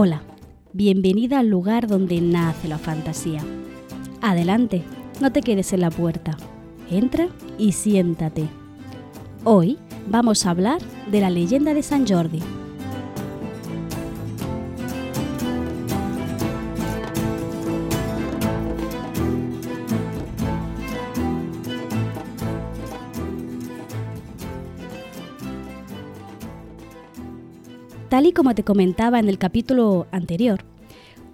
Hola, bienvenida al lugar donde nace la fantasía. Adelante, no te quedes en la puerta. Entra y siéntate. Hoy vamos a hablar de la leyenda de San Jordi. Tal y como te comentaba en el capítulo anterior,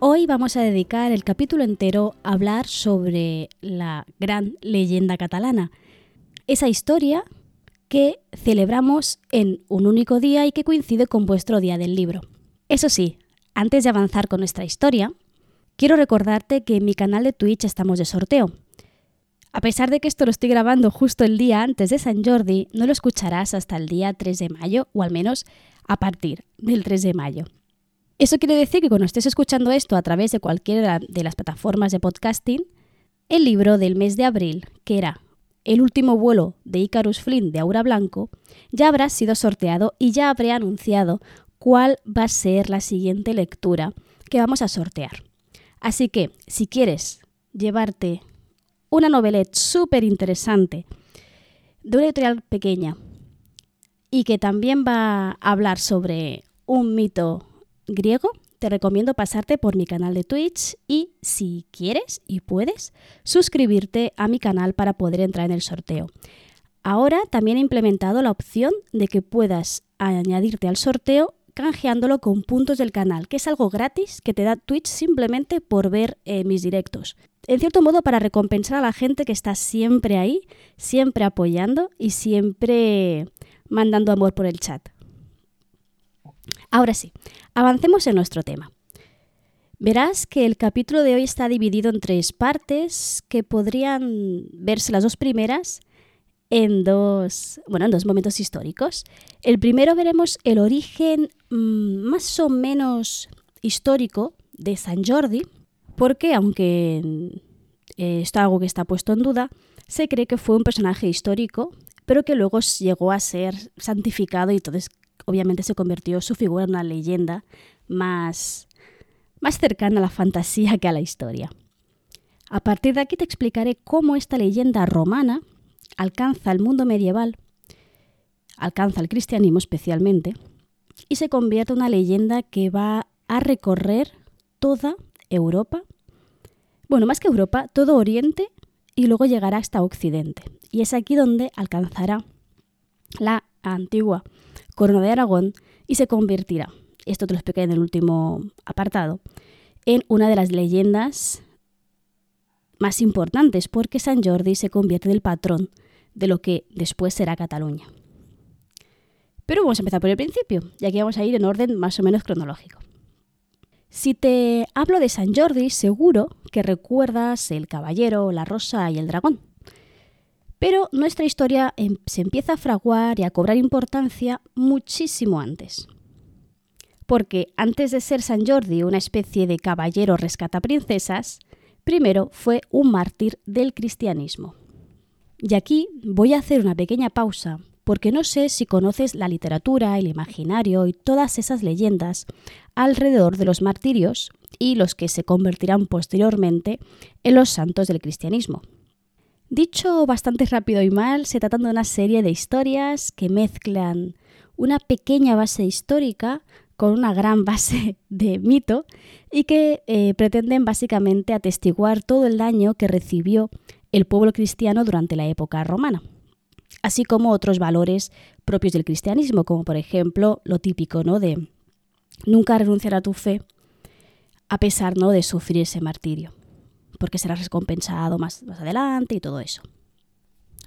hoy vamos a dedicar el capítulo entero a hablar sobre la gran leyenda catalana, esa historia que celebramos en un único día y que coincide con vuestro día del libro. Eso sí, antes de avanzar con nuestra historia, quiero recordarte que en mi canal de Twitch estamos de sorteo. A pesar de que esto lo estoy grabando justo el día antes de San Jordi, no lo escucharás hasta el día 3 de mayo, o al menos a partir del 3 de mayo. Eso quiere decir que cuando estés escuchando esto a través de cualquiera de las plataformas de podcasting, el libro del mes de abril, que era El último vuelo de Icarus Flynn de Aura Blanco, ya habrá sido sorteado y ya habré anunciado cuál va a ser la siguiente lectura que vamos a sortear. Así que, si quieres llevarte una novelette súper interesante de una editorial pequeña y que también va a hablar sobre un mito griego, te recomiendo pasarte por mi canal de Twitch y si quieres y puedes, suscribirte a mi canal para poder entrar en el sorteo. Ahora también he implementado la opción de que puedas añadirte al sorteo canjeándolo con puntos del canal, que es algo gratis que te da Twitch simplemente por ver eh, mis directos. En cierto modo para recompensar a la gente que está siempre ahí, siempre apoyando y siempre mandando amor por el chat. Ahora sí, avancemos en nuestro tema. Verás que el capítulo de hoy está dividido en tres partes que podrían verse las dos primeras en dos, bueno, en dos momentos históricos. El primero veremos el origen mmm, más o menos histórico de San Jordi, porque aunque eh, esto es algo que está puesto en duda, se cree que fue un personaje histórico pero que luego llegó a ser santificado y entonces obviamente se convirtió su figura en una leyenda más, más cercana a la fantasía que a la historia. A partir de aquí te explicaré cómo esta leyenda romana alcanza el mundo medieval, alcanza el cristianismo especialmente, y se convierte en una leyenda que va a recorrer toda Europa, bueno, más que Europa, todo Oriente y luego llegará hasta Occidente. Y es aquí donde alcanzará la antigua corona de Aragón y se convertirá, esto te lo expliqué en el último apartado, en una de las leyendas más importantes porque San Jordi se convierte en el patrón de lo que después será Cataluña. Pero vamos a empezar por el principio, y aquí vamos a ir en orden más o menos cronológico. Si te hablo de San Jordi, seguro que recuerdas el caballero, la rosa y el dragón. Pero nuestra historia em, se empieza a fraguar y a cobrar importancia muchísimo antes. Porque antes de ser San Jordi una especie de caballero rescata princesas, primero fue un mártir del cristianismo. Y aquí voy a hacer una pequeña pausa porque no sé si conoces la literatura, el imaginario y todas esas leyendas alrededor de los martirios y los que se convertirán posteriormente en los santos del cristianismo. Dicho bastante rápido y mal, se trata de una serie de historias que mezclan una pequeña base histórica con una gran base de mito y que eh, pretenden básicamente atestiguar todo el daño que recibió el pueblo cristiano durante la época romana así como otros valores propios del cristianismo, como por ejemplo lo típico ¿no? de nunca renunciar a tu fe a pesar ¿no? de sufrir ese martirio, porque serás recompensado más, más adelante y todo eso.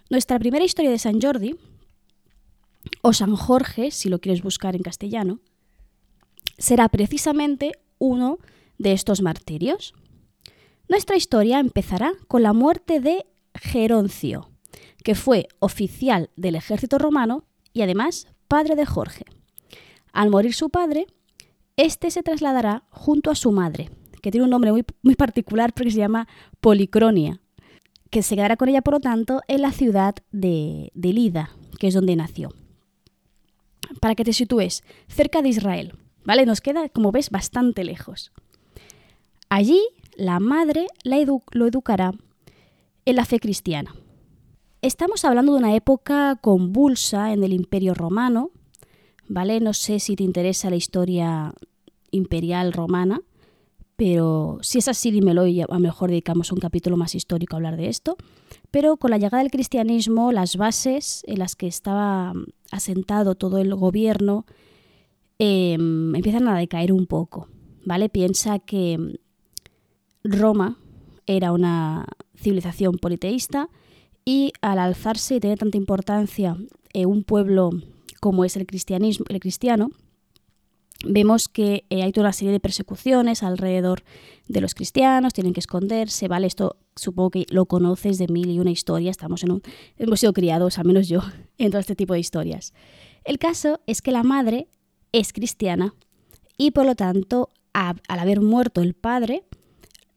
Nuestra primera historia de San Jordi, o San Jorge, si lo quieres buscar en castellano, será precisamente uno de estos martirios. Nuestra historia empezará con la muerte de Geroncio, que fue oficial del ejército romano y además padre de Jorge. Al morir su padre, este se trasladará junto a su madre, que tiene un nombre muy, muy particular porque se llama Policronia, que se quedará con ella, por lo tanto, en la ciudad de, Lida, que es donde nació. Para que te sitúes, cerca de Israel, ¿vale? Nos queda, como ves, bastante lejos. Allí la madre lo educará en la fe cristiana. Estamos hablando de una época convulsa en el Imperio Romano, ¿vale? No sé si te interesa la historia imperial romana, pero si es así, dímelo y a lo mejor dedicamos un capítulo más histórico a hablar de esto. Pero con la llegada del cristianismo, las bases en las que estaba asentado todo el gobierno em, empiezan a decaer un poco, ¿vale? Piensa que Roma era una civilización politeísta y al alzarse y tener tanta importancia en un pueblo como es el cristianismo, el cristiano, vemos que eh, hay toda una serie de persecuciones alrededor de los cristianos, tienen que esconderse, ¿vale? Esto supongo que lo conoces de mil y una historia, estamos en un, hemos sido criados, al menos yo, en todo este tipo de historias. El caso es que la madre es cristiana y por lo tanto, al haber muerto el padre,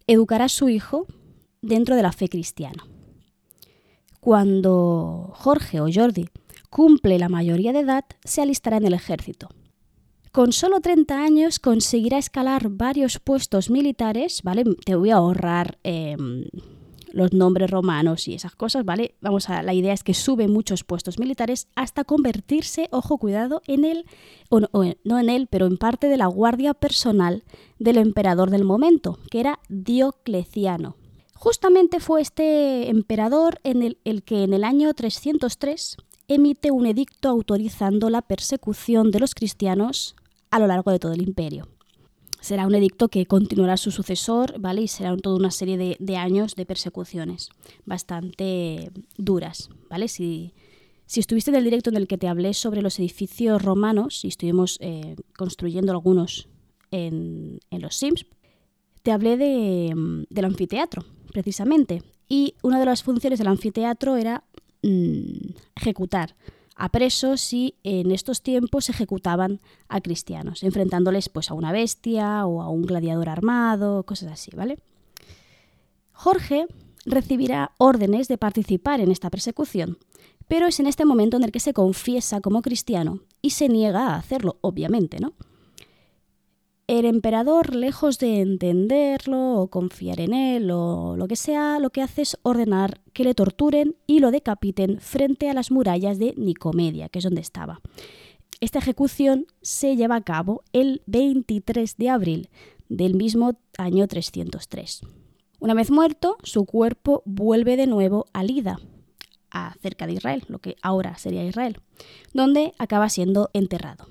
educará a su hijo dentro de la fe cristiana. Cuando Jorge o Jordi cumple la mayoría de edad, se alistará en el ejército. Con solo 30 años conseguirá escalar varios puestos militares, ¿vale? Te voy a ahorrar em, los nombres romanos y esas cosas, ¿vale? Vamos a, la idea es que sube muchos puestos militares hasta convertirse, ojo, cuidado, en él, o no en él, pero en parte de la guardia personal del emperador del momento, que era Diocleciano. Justamente fue este emperador en el, el que en el año 303 emite un edicto autorizando la persecución de los cristianos a lo largo de todo el imperio. Será un edicto que continuará su sucesor, ¿vale? Y será toda una serie de, años de persecuciones bastante duras, ¿vale? Si, si, estuviste en el directo en el que te hablé sobre los edificios romanos y estuvimos eh, construyendo algunos en, en, los Sims, te hablé de, del anfiteatro, precisamente. Y una de las funciones del anfiteatro era mmm, ejecutar a presos y en estos tiempos ejecutaban a cristianos, enfrentándoles pues a una bestia o a un gladiador armado, cosas así, ¿vale? Jorge recibirá órdenes de participar en esta persecución, pero es en este momento en el que se confiesa como cristiano y se niega a hacerlo, obviamente, ¿no? El emperador, lejos de entenderlo o confiar en él o lo que sea, lo que hace es ordenar que le torturen y lo decapiten frente a las murallas de Nicomedia, que es donde estaba. Esta ejecución se lleva a cabo el 23 de abril del mismo año 303. Una vez muerto, su cuerpo vuelve de nuevo a Lida, cerca de Israel, lo que ahora sería Israel, donde acaba siendo enterrado.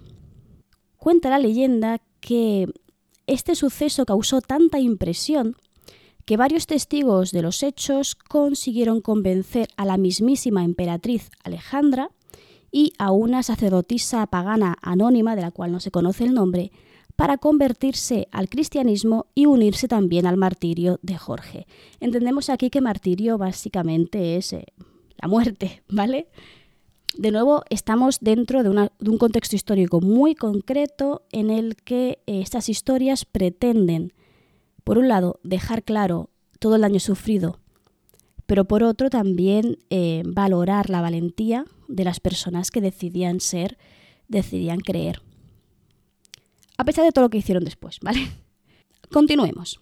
Cuenta la leyenda que este suceso causó tanta impresión que varios testigos de los hechos consiguieron convencer a la mismísima emperatriz Alejandra y a una sacerdotisa pagana anónima, de la cual no se conoce el nombre, para convertirse al cristianismo y unirse también al martirio de Jorge. Entendemos aquí que martirio básicamente es eh, la muerte, ¿vale? De nuevo, estamos dentro de, un contexto histórico muy concreto en el que eh, estas historias pretenden, por un lado, dejar claro todo el daño sufrido, pero por otro también eh, valorar la valentía de las personas que decidían ser, decidían creer. A pesar de todo lo que hicieron después, ¿vale? Continuemos.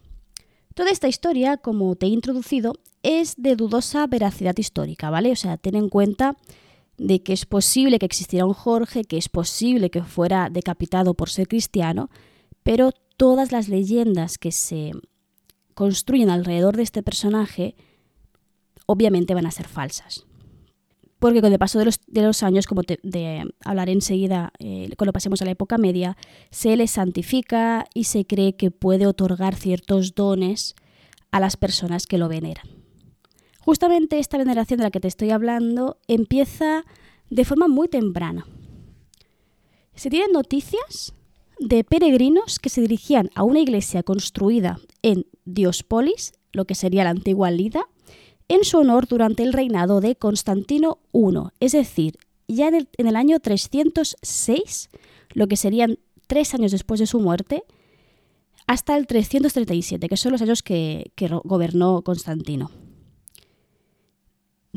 Toda esta historia, como te he introducido, es de dudosa veracidad histórica, ¿vale? O sea, ten en cuenta de que es posible que existiera un Jorge, que es posible que fuera decapitado por ser cristiano, pero todas las leyendas que se construyen alrededor de este personaje obviamente van a ser falsas. Porque con el paso de los, de los años, como te hablaré enseguida eh, cuando pasemos a la época media, se le santifica y se cree que puede otorgar ciertos dones a las personas que lo veneran. Justamente esta veneración de la que te estoy hablando empieza de forma muy temprana. Se tienen noticias de peregrinos que se dirigían a una iglesia construida en Diospolis, lo que sería la antigua Lida, en su honor durante el reinado de Constantino I, es decir, ya en el, año 306, lo que serían tres años después de su muerte, hasta el 337, que son los años que gobernó Constantino.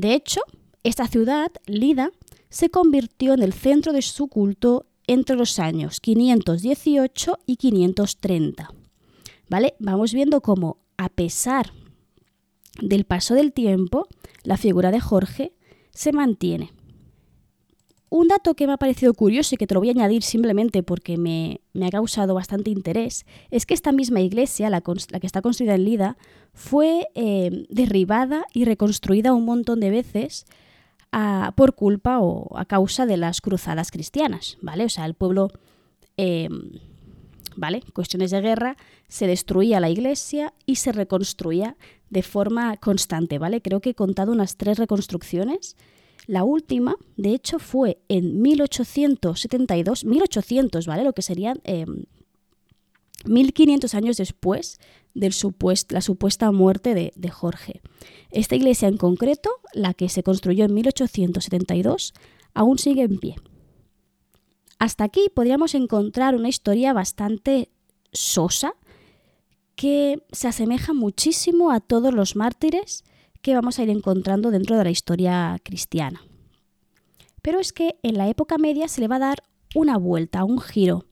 De hecho, esta ciudad, Lida, se convirtió en el centro de su culto entre los años 518 y 530. ¿Vale? Vamos viendo cómo, a pesar del paso del tiempo, la figura de Jorge se mantiene. Un dato que me ha parecido curioso y que te lo voy a añadir simplemente porque me, ha causado bastante interés es que esta misma iglesia, la, que está construida en Lida, fue eh, derribada y reconstruida un montón de veces por culpa o a causa de las cruzadas cristianas, ¿vale? O sea, el pueblo, em, ¿vale? Cuestiones de guerra, se destruía la iglesia y se reconstruía de forma constante, ¿vale? Creo que he contado unas tres reconstrucciones. La última, de hecho, fue en 1872, 1800, ¿vale? Lo que serían 1500 em, años después de la supuesta muerte de, de, Jorge. Esta iglesia en concreto, la que se construyó en 1872, aún sigue en pie. Hasta aquí podríamos encontrar una historia bastante sosa que se asemeja muchísimo a todos los mártires que vamos a ir encontrando dentro de la historia cristiana. Pero es que en la época media se le va a dar una vuelta, un giro.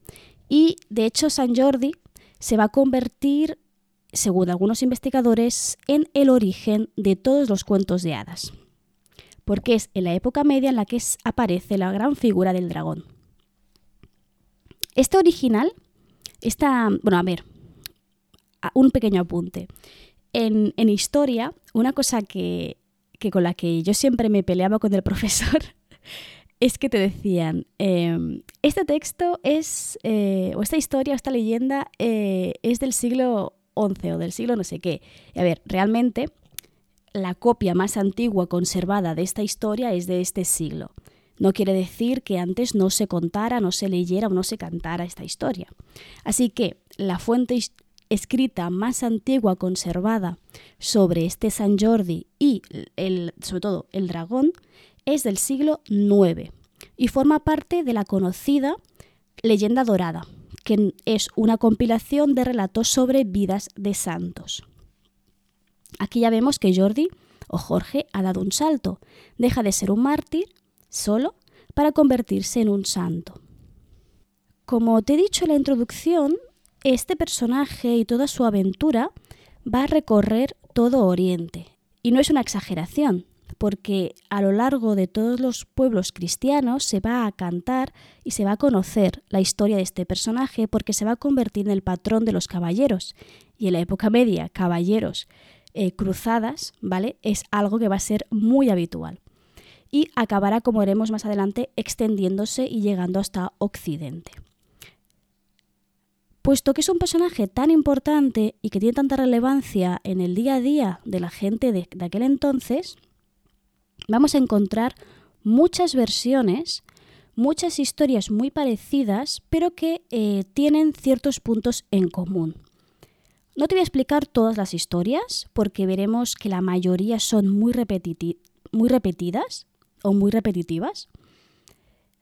Y de hecho San Jordi se va a convertir según algunos investigadores, en el origen de todos los cuentos de hadas, porque es en la época media en la que aparece la gran figura del dragón. Este original está, bueno, a ver, un pequeño apunte. En, historia, una cosa que, con la que yo siempre me peleaba con el profesor es que te decían, em, este texto es, eh, o esta historia, o esta leyenda eh, es del siglo XI o del siglo no sé qué. a ver, realmente la copia más antigua conservada de esta historia es de este siglo. No quiere decir que antes no se contara, no se leyera o no se cantara esta historia. Así que la fuente escrita más antigua conservada sobre este San Jordi y sobre todo el dragón es del siglo IX y forma parte de la conocida leyenda dorada, que es una compilación de relatos sobre vidas de santos. Aquí ya vemos que Jordi o Jorge ha dado un salto, deja de ser un mártir solo para convertirse en un santo. Como te he dicho en la introducción, este personaje y toda su aventura va a recorrer todo Oriente. Y no es una exageración porque a lo largo de todos los pueblos cristianos se va a cantar y se va a conocer la historia de este personaje porque se va a convertir en el patrón de los caballeros. Y en la época media, caballeros eh, cruzadas, ¿vale? Es algo que va a ser muy habitual. Y acabará, como veremos más adelante, extendiéndose y llegando hasta Occidente. Puesto que es un personaje tan importante y que tiene tanta relevancia en el día a día de la gente de aquel entonces, vamos a encontrar muchas versiones, muchas historias muy parecidas, pero que eh, tienen ciertos puntos en común. No te voy a explicar todas las historias, porque veremos que la mayoría son muy, muy repetidas o muy repetitivas,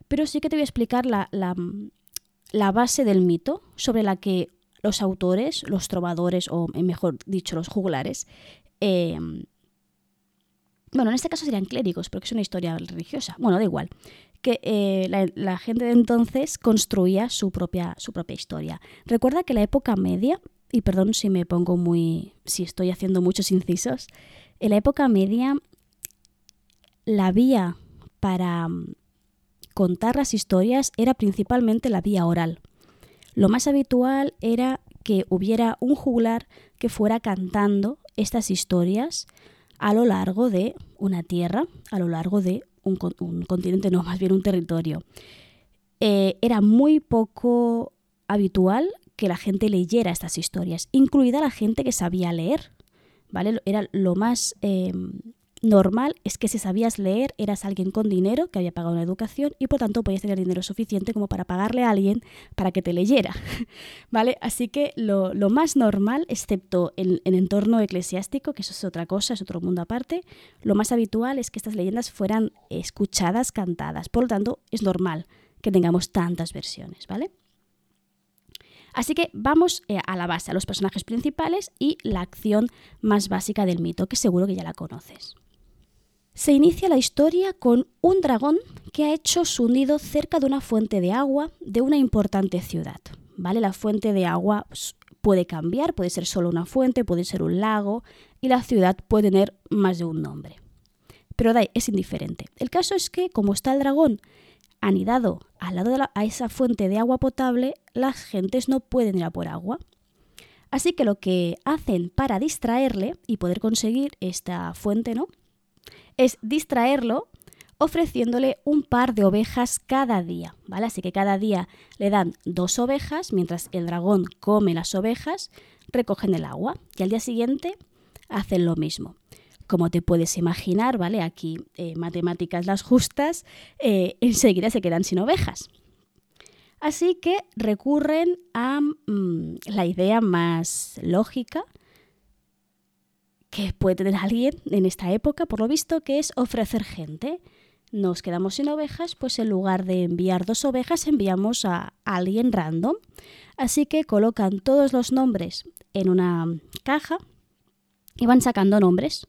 pero sí que te voy a explicar la, base del mito sobre la que los autores, los trovadores, o mejor dicho, los juglares, eh, bueno, en este caso serían clérigos, porque es una historia religiosa. Bueno, da igual. Que eh, la, gente de entonces construía su propia, su propia historia. Recuerda que la época media, y perdón si me pongo muy. si estoy haciendo muchos incisos, en la época media la vía para contar las historias era principalmente la vía oral. Lo más habitual era que hubiera un juglar que fuera cantando estas historias a lo largo de una tierra, a lo largo de un, continente, no, más bien un territorio. Eh, era muy poco habitual que la gente leyera estas historias, incluida la gente que sabía leer. ¿vale? Era lo más em, normal es que si sabías leer eras alguien con dinero que había pagado una educación y por tanto podías tener dinero suficiente como para pagarle a alguien para que te leyera. ¿Vale? Así que lo, más normal, excepto en el entorno eclesiástico, que eso es otra cosa, es otro mundo aparte, lo más habitual es que estas leyendas fueran escuchadas, cantadas. Por lo tanto, es normal que tengamos tantas versiones, ¿vale? Así que vamos eh, a la base, a los personajes principales y la acción más básica del mito, que seguro que ya la conoces. Se inicia la historia con un dragón que ha hecho su nido cerca de una fuente de agua de una importante ciudad. ¿Vale? La fuente de agua puede cambiar, puede ser solo una fuente, puede ser un lago y la ciudad puede tener más de un nombre. Pero es indiferente. El caso es que como está el dragón anidado al lado de a esa fuente de agua potable, las gentes no pueden ir a por agua. Así que lo que hacen para distraerle y poder conseguir esta fuente, ¿no? Es distraerlo ofreciéndole un par de ovejas cada día, ¿vale? Así que cada día le dan dos ovejas, mientras el dragón come las ovejas, recogen el agua y al día siguiente hacen lo mismo. Como te puedes imaginar, ¿vale? Aquí eh, matemáticas las justas, eh, enseguida se quedan sin ovejas. Así que recurren a mm, la idea más lógica que puede tener alguien en esta época, por lo visto, que es ofrecer gente. Nos quedamos sin ovejas, pues en lugar de enviar dos ovejas, enviamos a alguien random. Así que colocan todos los nombres en una caja y van sacando nombres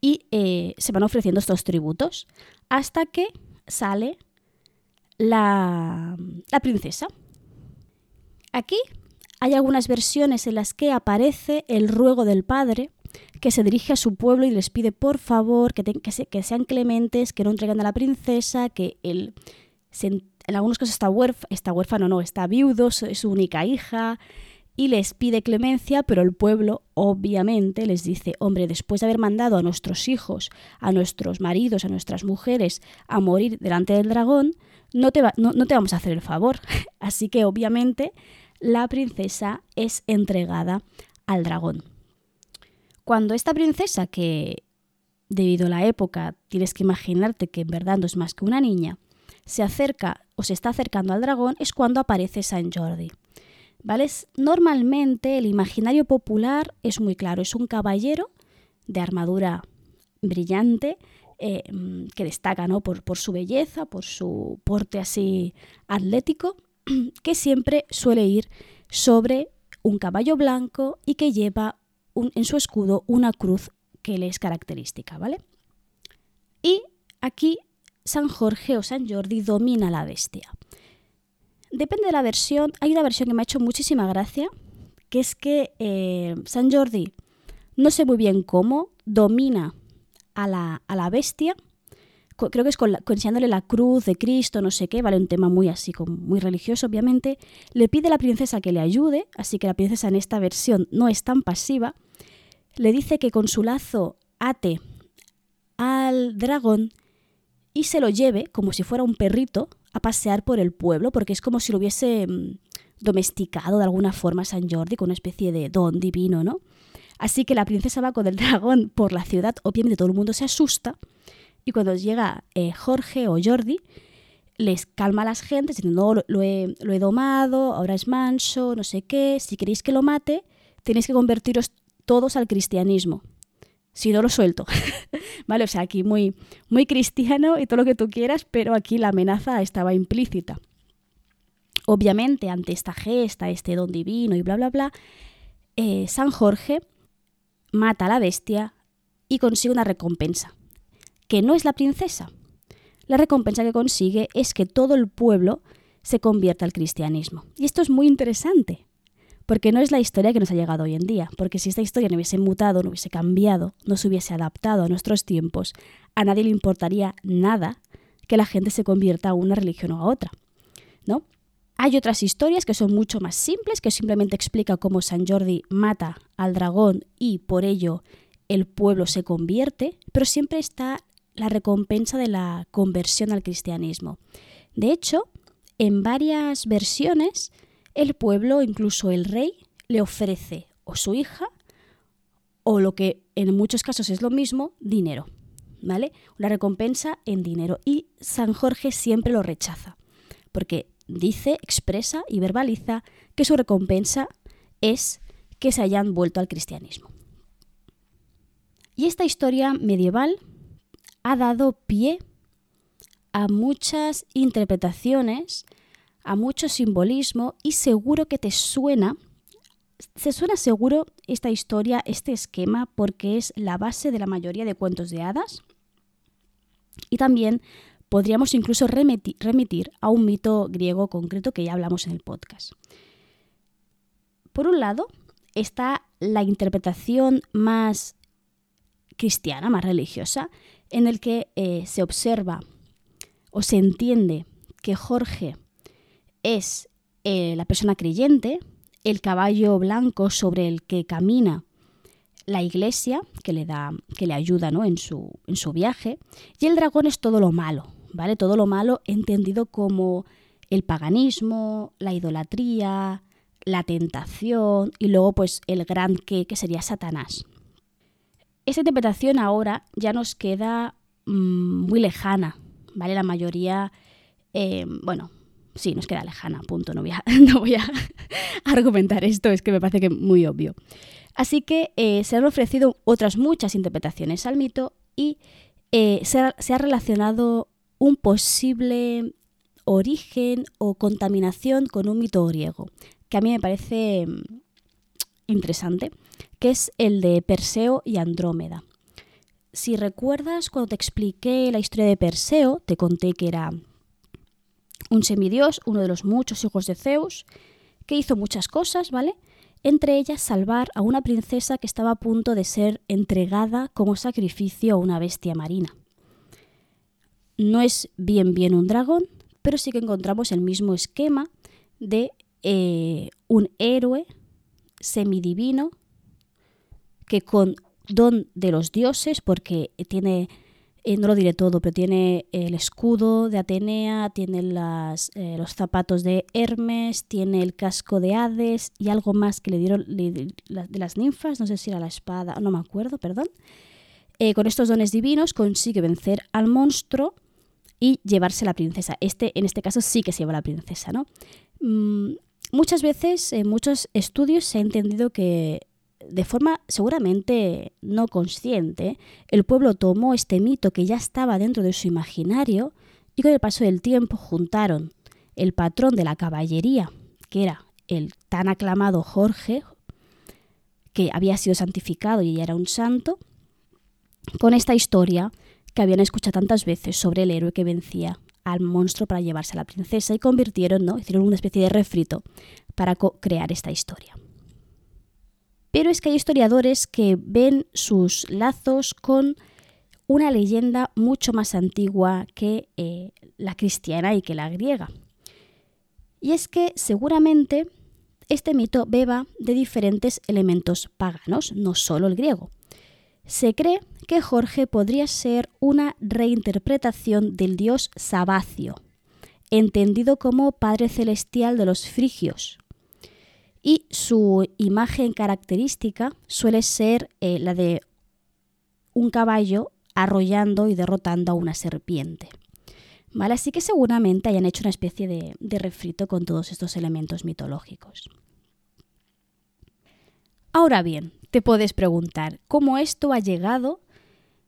y eh, se van ofreciendo estos tributos hasta que sale la, la princesa. Aquí hay algunas versiones en las que aparece el ruego del padre que se dirige a su pueblo y les pide por favor que, que, sean clementes, que no entreguen a la princesa, que él, en algunos casos está, está huérfano, no, está viudo, es su única hija, y les pide clemencia, pero el pueblo obviamente les dice, hombre, después de haber mandado a nuestros hijos, a nuestros maridos, a nuestras mujeres a morir delante del dragón, no te, no te vamos a hacer el favor. Así que obviamente la princesa es entregada al dragón. Cuando esta princesa, que debido a la época tienes que imaginarte que en verdad no es más que una niña, se acerca o se está acercando al dragón, es cuando aparece San Jordi. ¿Vale? Normalmente el imaginario popular es muy claro, es un caballero de armadura brillante eh, que destaca ¿no? por, por su belleza, por su porte así atlético, que siempre suele ir sobre un caballo blanco y que lleva en su escudo una cruz que le es característica, ¿vale? Y aquí San Jorge o San Jordi domina la bestia. Depende de la versión, hay una versión que me ha hecho muchísima gracia, que es que eh, San Jordi, no sé muy bien cómo, domina a la, a la bestia, creo que es con, enseñándole la cruz de Cristo, no sé qué, vale, un tema muy así, muy religioso, obviamente. Le pide a la princesa que le ayude, así que la princesa en esta versión no es tan pasiva, le dice que con su lazo ate al dragón y se lo lleve, como si fuera un perrito, a pasear por el pueblo, porque es como si lo hubiese mm, domesticado de alguna forma San Jordi, con una especie de don divino, ¿no? Así que la princesa va con el dragón por la ciudad, obviamente todo el mundo se asusta, y cuando llega eh, Jorge o Jordi, les calma a las gentes diciendo, no, lo he, lo he domado, ahora es manso, no sé qué, si queréis que lo mate, tenéis que convertiros todos al cristianismo. Si no lo suelto. vale, o sea, aquí muy, muy cristiano y todo lo que tú quieras, pero aquí la amenaza estaba implícita. Obviamente, ante esta gesta, este don divino y bla, bla, bla, eh, San Jorge mata a la bestia y consigue una recompensa, que no es la princesa. La recompensa que consigue es que todo el pueblo se convierta al cristianismo. Y esto es muy interesante, porque no es la historia que nos ha llegado hoy en día, porque si esta historia no hubiese mutado, no hubiese cambiado, no se hubiese adaptado a nuestros tiempos, a nadie le importaría nada que la gente se convierta a una religión o a otra, ¿no? Hay otras historias que son mucho más simples, que simplemente explica cómo San Jordi mata al dragón y por ello el pueblo se convierte, pero siempre está la recompensa de la conversión al cristianismo. De hecho, en varias versiones el pueblo, incluso el rey, le ofrece o su hija o lo que en muchos casos es lo mismo, dinero. ¿Vale? Una recompensa en dinero. Y San Jorge siempre lo rechaza, porque dice, expresa y verbaliza que su recompensa es que se hayan vuelto al cristianismo. Y esta historia medieval ha dado pie a muchas interpretaciones a mucho simbolismo y seguro que te suena, se suena seguro esta historia, este esquema, porque es la base de la mayoría de cuentos de hadas. Y también podríamos incluso remitir a un mito griego concreto que ya hablamos en el podcast. Por un lado, está la interpretación más cristiana, más religiosa, en el que eh, se observa o se entiende que Jorge es eh, la persona creyente, el caballo blanco sobre el que camina la iglesia, que le da, que le ayuda ¿no? en, su, en su viaje, y el dragón es todo lo malo, ¿vale? Todo lo malo entendido como el paganismo, la idolatría, la tentación y luego pues el gran que, que sería Satanás. Esa interpretación ahora ya nos queda mm, muy lejana, ¿vale? La mayoría, eh, bueno, sí, nos queda lejana, punto. No voy, a, argumentar esto, es que me parece que muy obvio. Así que eh, se han ofrecido otras muchas interpretaciones al mito y eh, se, ha, relacionado un posible origen o contaminación con un mito griego, que a mí me parece mm, interesante, que es el de Perseo y Andrómeda. Si recuerdas, cuando te expliqué la historia de Perseo, te conté que era un semidios, uno de los muchos hijos de Zeus, que hizo muchas cosas, ¿vale? Entre ellas salvar a una princesa que estaba a punto de ser entregada como sacrificio a una bestia marina. No es bien bien un dragón, pero sí que encontramos el mismo esquema de eh, un héroe semidivino que con don de los dioses, porque tiene eh, no lo diré todo, pero tiene el escudo de Atenea, tiene las, eh, los zapatos de Hermes, tiene el casco de Hades y algo más que le dieron de las ninfas, no sé si era la espada, no me acuerdo, perdón. Eh, con estos dones divinos consigue vencer al monstruo y llevarse la princesa. Este, en este caso, sí que se lleva la princesa, ¿no? Mm, muchas veces, en muchos estudios se ha entendido que de forma seguramente no consciente, el pueblo tomó este mito que ya estaba dentro de su imaginario y con el paso del tiempo juntaron el patrón de la caballería, que era el tan aclamado Jorge, que había sido santificado y ya era un santo, con esta historia que habían escuchado tantas veces sobre el héroe que vencía al monstruo para llevarse a la princesa y convirtieron, hicieron una especie de refrito para crear esta historia. Pero es que hay historiadores que ven sus lazos con una leyenda mucho más antigua que eh, la cristiana y que la griega. Y es que seguramente este mito beba de diferentes elementos paganos, no solo el griego. Se cree que Jorge podría ser una reinterpretación del dios Sabacio, entendido como padre celestial de los frigios, y su imagen característica suele ser eh, la de un caballo arrollando y derrotando a una serpiente. ¿Vale? Así que seguramente hayan hecho una especie de, de refrito con todos estos elementos mitológicos. Ahora bien, te puedes preguntar cómo esto ha llegado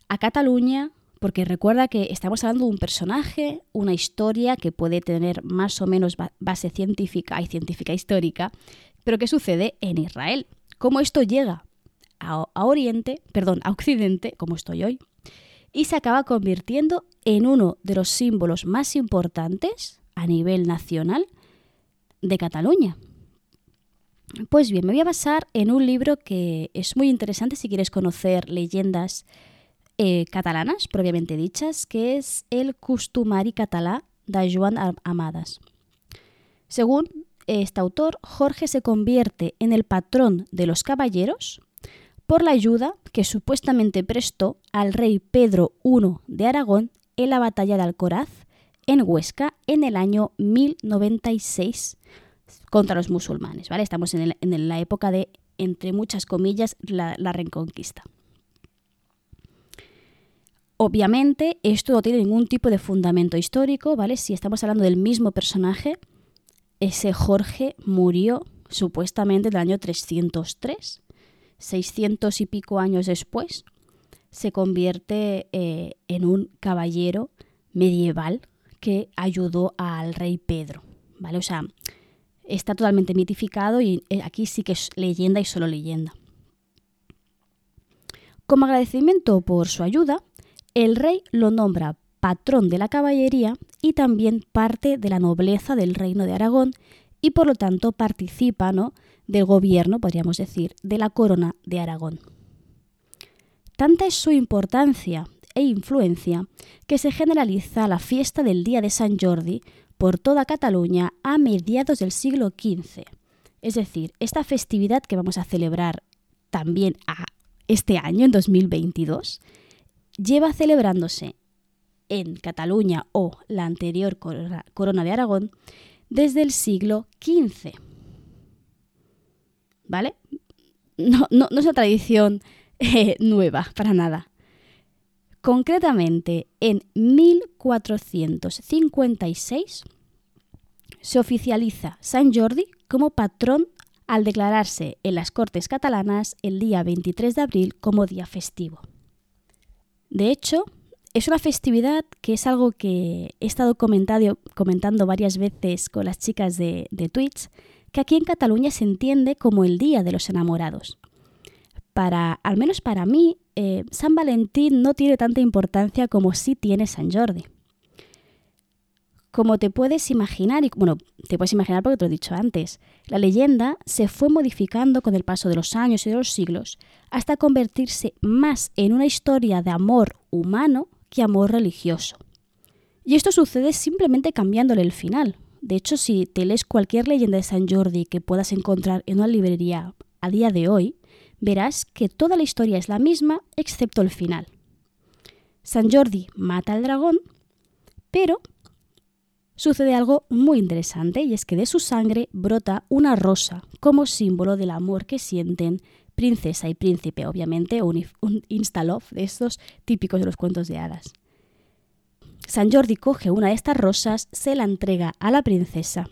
a Cataluña, porque recuerda que estamos hablando de un personaje, una historia que puede tener más o menos base científica y científica histórica, pero ¿qué sucede en Israel? ¿Cómo esto llega a, Oriente, perdón, a Occidente, como estoy hoy, y se acaba convirtiendo en uno de los símbolos más importantes a nivel nacional de Cataluña. Pues bien, me voy a basar en un libro que es muy interesante si quieres conocer leyendas eh, catalanas, propiamente dichas, que es el Costumari català de Joan Amadas. Según este autor, Jorge se convierte en el patrón de los caballeros por la ayuda que supuestamente prestó al rey Pedro I de Aragón en la batalla de Alcoraz en Huesca en el año 1096 contra los musulmanes. ¿vale? Estamos en, la época de, entre muchas comillas, la, la reconquista. Obviamente, esto no tiene ningún tipo de fundamento histórico, ¿vale? Si estamos hablando del mismo personaje, ese Jorge murió supuestamente en el año 303. 600 y pico años después, se convierte eh, en un caballero medieval que ayudó al rey Pedro. ¿vale? O sea, está totalmente mitificado y eh, aquí sí que es leyenda y solo leyenda. Como agradecimiento por su ayuda, el rey lo nombra patrón de la caballería y también parte de la nobleza del reino de Aragón y por lo tanto participa del gobierno, podríamos decir, de la corona de Aragón. Tanta es su importancia e influencia que se generaliza la fiesta del Día de San Jordi por toda Cataluña a mediados del siglo XV. Es decir, esta festividad que vamos a celebrar también a este año, en 2022, lleva celebrándose en Cataluña o la anterior corona de Aragón desde el siglo XV. ¿Vale? No, es una tradición eh, nueva, para nada. Concretamente, en 1456 se oficializa San Jordi como patrón al declararse en las Cortes catalanas el día 23 de abril como día festivo. De hecho, es una festividad que es algo que he estado comentando varias veces con las chicas de, Twitch, que aquí en Cataluña se entiende como el Día de los Enamorados. Para, al menos para mí, eh, San Valentín no tiene tanta importancia como sí tiene San Jordi. Como te puedes imaginar, y bueno, te puedes imaginar porque te lo he dicho antes, la leyenda se fue modificando con el paso de los años y de los siglos hasta convertirse más en una historia de amor humano que amor religioso. Y esto sucede simplemente cambiándole el final. De hecho, si te lees cualquier leyenda de San Jordi que puedas encontrar en una librería a día de hoy, verás que toda la historia es la misma excepto el final. San Jordi mata al dragón, pero sucede algo muy interesante y es que de su sangre brota una rosa como símbolo del amor que sienten princesa y príncipe, obviamente un, un de estos típicos de los cuentos de hadas. San Jordi coge una de estas rosas, se la entrega a la princesa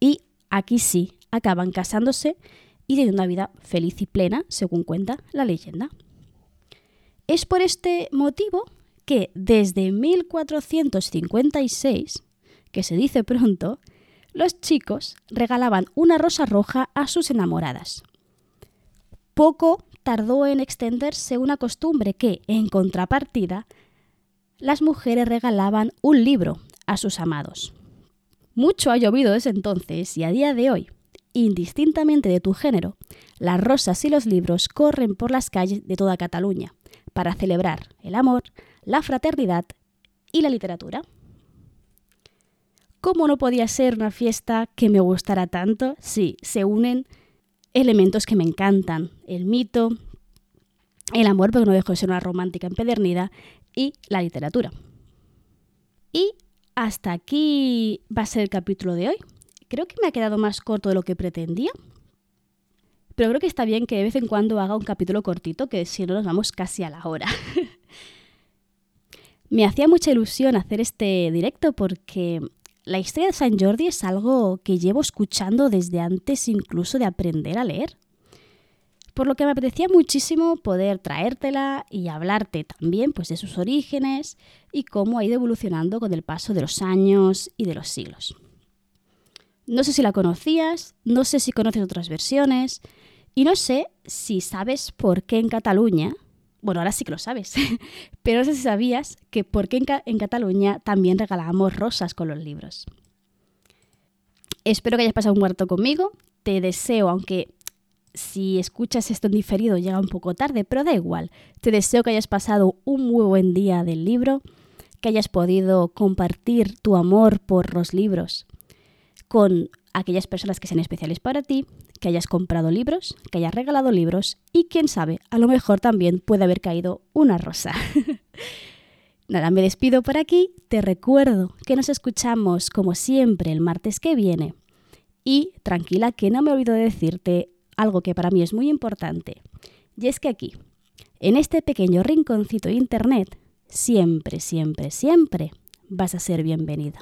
y aquí sí acaban casándose y teniendo una vida feliz y plena, según cuenta la leyenda. Es por este motivo que desde 1456, que se dice pronto, los chicos regalaban una rosa roja a sus enamoradas. Poco tardó en extenderse una costumbre que, en contrapartida, las mujeres regalaban un libro a sus amados. Mucho ha llovido desde entonces y a día de hoy, indistintamente de tu género, las rosas y los libros corren por las calles de toda Cataluña para celebrar el amor, la fraternidad y la literatura. ¿Cómo no podía ser una fiesta que me gustara tanto si se unen elementos que me encantan, el mito, el amor, porque no dejo de ser una romántica empedernida, y la literatura. Y hasta aquí va a ser el capítulo de hoy. Creo que me ha quedado más corto de lo que pretendía, pero creo que está bien que de vez en cuando haga un capítulo cortito, que si no nos vamos casi a la hora. me hacía mucha ilusión hacer este directo porque la historia de San Jordi es algo que llevo escuchando desde antes incluso de aprender a leer. Por lo que me apetecía muchísimo poder traértela y hablarte también pues, de sus orígenes y cómo ha ido evolucionando con el paso de los años y de los siglos. No sé si la conocías, no sé si conoces otras versiones y no sé si sabes por qué en Cataluña bueno, ahora sí que lo sabes, pero no sé si sabías que por qué en, Cataluña también regalamos rosas con los libros. Espero que hayas pasado un rato conmigo. Te deseo, aunque si escuchas esto en diferido llega un poco tarde, pero da igual. Te deseo que hayas pasado un muy buen día del libro, que hayas podido compartir tu amor por los libros con aquellas personas que sean especiales para ti, que hayas comprado libros, que hayas regalado libros y quién sabe, a lo mejor también puede haber caído una rosa. Nada, me despido por aquí, te recuerdo que nos escuchamos como siempre el martes que viene y tranquila que no me olvido de decirte algo que para mí es muy importante y es que aquí, en este pequeño rinconcito de internet, siempre, siempre, siempre vas a ser bienvenida.